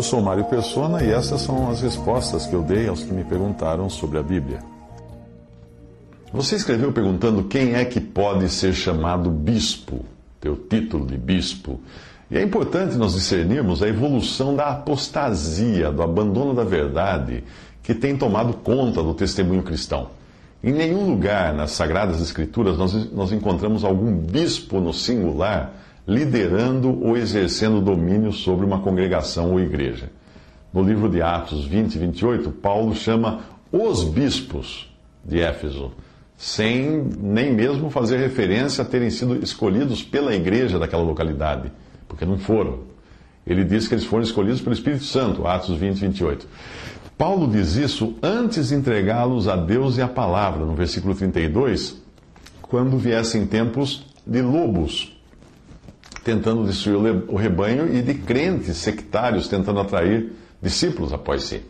Eu sou Mário Persona e essas são as respostas que eu dei aos que me perguntaram sobre a Bíblia. Você escreveu perguntando quem é que pode ser chamado bispo, teu título de bispo. E é importante nós discernirmos a evolução da apostasia, do abandono da verdade, que tem tomado conta do testemunho cristão. Em nenhum lugar nas Sagradas Escrituras nós, nós encontramos algum bispo no singular liderando ou exercendo domínio sobre uma congregação ou igreja. No livro de Atos 20 e 28, Paulo chama os bispos de Éfeso, sem nem mesmo fazer referência a terem sido escolhidos pela igreja daquela localidade porque não foram. Ele diz que eles foram escolhidos pelo Espírito Santo, Atos 20, 28. Paulo diz isso antes de entregá-los a Deus e a palavra, no versículo 32, quando viessem tempos de lobos, tentando destruir o rebanho, e de crentes sectários tentando atrair discípulos após si.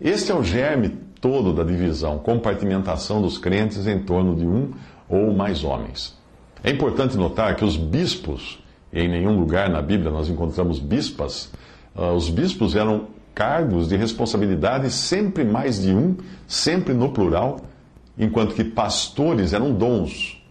Este é o germe todo da divisão, compartimentação dos crentes em torno de um ou mais homens. É importante notar que os bispos em nenhum lugar na Bíblia nós encontramos bispas. Uh, os bispos eram cargos de responsabilidade, sempre mais de um, sempre no plural, enquanto que pastores eram dons.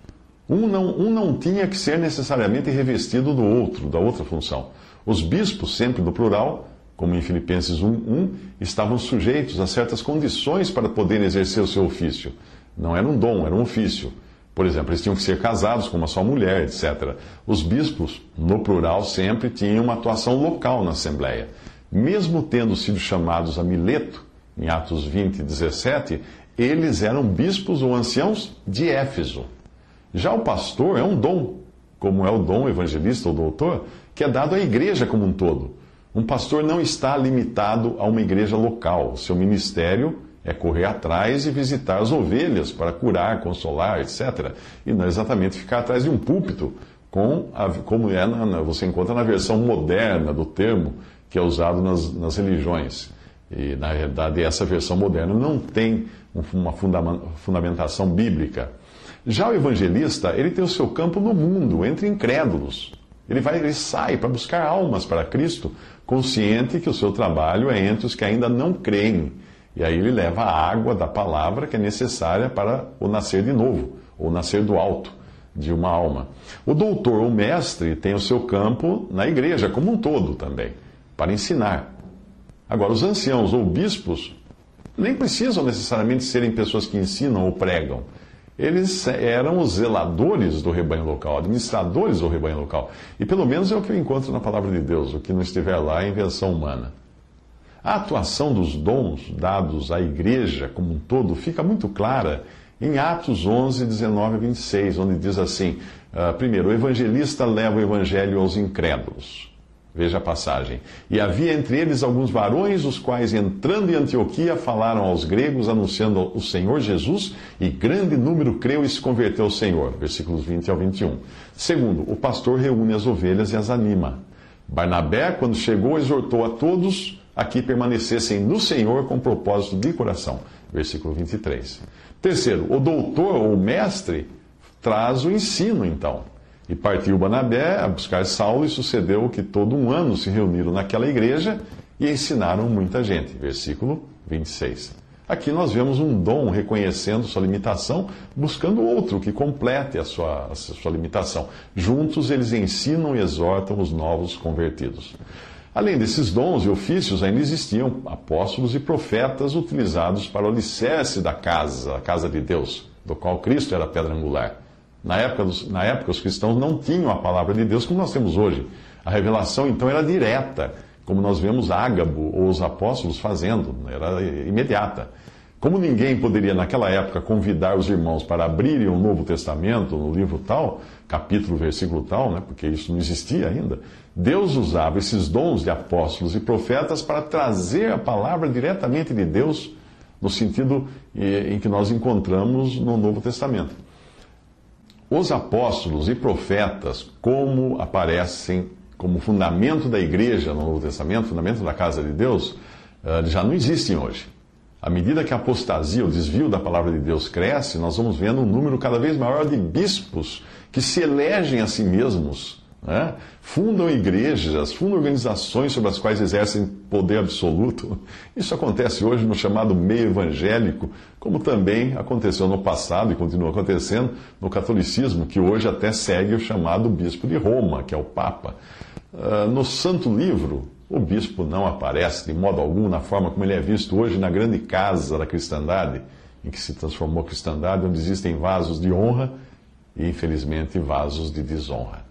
Um não, um não tinha que ser necessariamente revestido do outro, da outra função. Os bispos, sempre no plural, como em Filipenses 1:1, estavam sujeitos a certas condições para poderem exercer o seu ofício. Não era um dom, era um ofício. Por exemplo, eles tinham que ser casados com uma só mulher, etc. Os bispos, no plural, sempre tinham uma atuação local na Assembleia. Mesmo tendo sido chamados a Mileto, em Atos 20, 17, eles eram bispos ou anciãos de Éfeso. Já o pastor é um dom, como é o dom evangelista ou doutor, que é dado à igreja como um todo. Um pastor não está limitado a uma igreja local. Seu ministério é correr atrás e visitar as ovelhas para curar, consolar, etc. E não exatamente ficar atrás de um púlpito, com a, como é na, você encontra na versão moderna do termo que é usado nas, nas religiões. E, na realidade, essa versão moderna não tem uma fundamentação bíblica. Já o evangelista, ele tem o seu campo no mundo, entre incrédulos. Ele vai, ele sai para buscar almas para Cristo, consciente que o seu trabalho é entre os que ainda não creem e aí ele leva a água da palavra que é necessária para o nascer de novo, ou nascer do alto de uma alma. O doutor, o mestre, tem o seu campo na igreja como um todo também, para ensinar. Agora, os anciãos ou bispos nem precisam necessariamente serem pessoas que ensinam ou pregam. Eles eram os zeladores do rebanho local, administradores do rebanho local. E pelo menos é o que eu encontro na palavra de Deus, o que não estiver lá é invenção humana. A atuação dos dons dados à igreja como um todo fica muito clara em Atos 11, 19 e 26, onde diz assim: uh, primeiro, o evangelista leva o evangelho aos incrédulos. Veja a passagem. E havia entre eles alguns varões, os quais, entrando em Antioquia, falaram aos gregos, anunciando o Senhor Jesus, e grande número creu e se converteu ao Senhor. Versículos 20 ao 21. Segundo, o pastor reúne as ovelhas e as anima. Barnabé, quando chegou, exortou a todos a que permanecessem no Senhor com propósito de coração. Versículo 23. Terceiro, o doutor ou mestre traz o ensino, então. E partiu Banabé a buscar Saulo, e sucedeu que todo um ano se reuniram naquela igreja e ensinaram muita gente. Versículo 26. Aqui nós vemos um dom reconhecendo sua limitação, buscando outro que complete a sua, a sua limitação. Juntos eles ensinam e exortam os novos convertidos. Além desses dons e ofícios, ainda existiam apóstolos e profetas utilizados para o alicerce da casa, a casa de Deus, do qual Cristo era a pedra angular. Na época, na época, os cristãos não tinham a palavra de Deus como nós temos hoje. A revelação, então, era direta, como nós vemos Ágabo ou os apóstolos fazendo, era imediata. Como ninguém poderia naquela época convidar os irmãos para abrirem o Novo Testamento no livro tal, capítulo, versículo tal, né, porque isso não existia ainda, Deus usava esses dons de apóstolos e profetas para trazer a palavra diretamente de Deus no sentido em que nós encontramos no Novo Testamento. Os apóstolos e profetas, como aparecem como fundamento da igreja no Novo Testamento, fundamento da casa de Deus, eh, já não existem hoje. À medida que a apostasia, o desvio da palavra de Deus cresce, nós vamos vendo um número cada vez maior de bispos que se elegem a si mesmos, né? fundam igrejas, fundam organizações sobre as quais exercem poder absoluto. Isso acontece hoje no chamado meio evangélico, como também aconteceu no passado e continua acontecendo no catolicismo, que hoje até segue o chamado bispo de Roma, que é o Papa. Uh, no Santo Livro, o bispo não aparece de modo algum na forma como ele é visto hoje na grande casa da cristandade, em que se transformou a cristandade, onde existem vasos de honra e, infelizmente, vasos de desonra.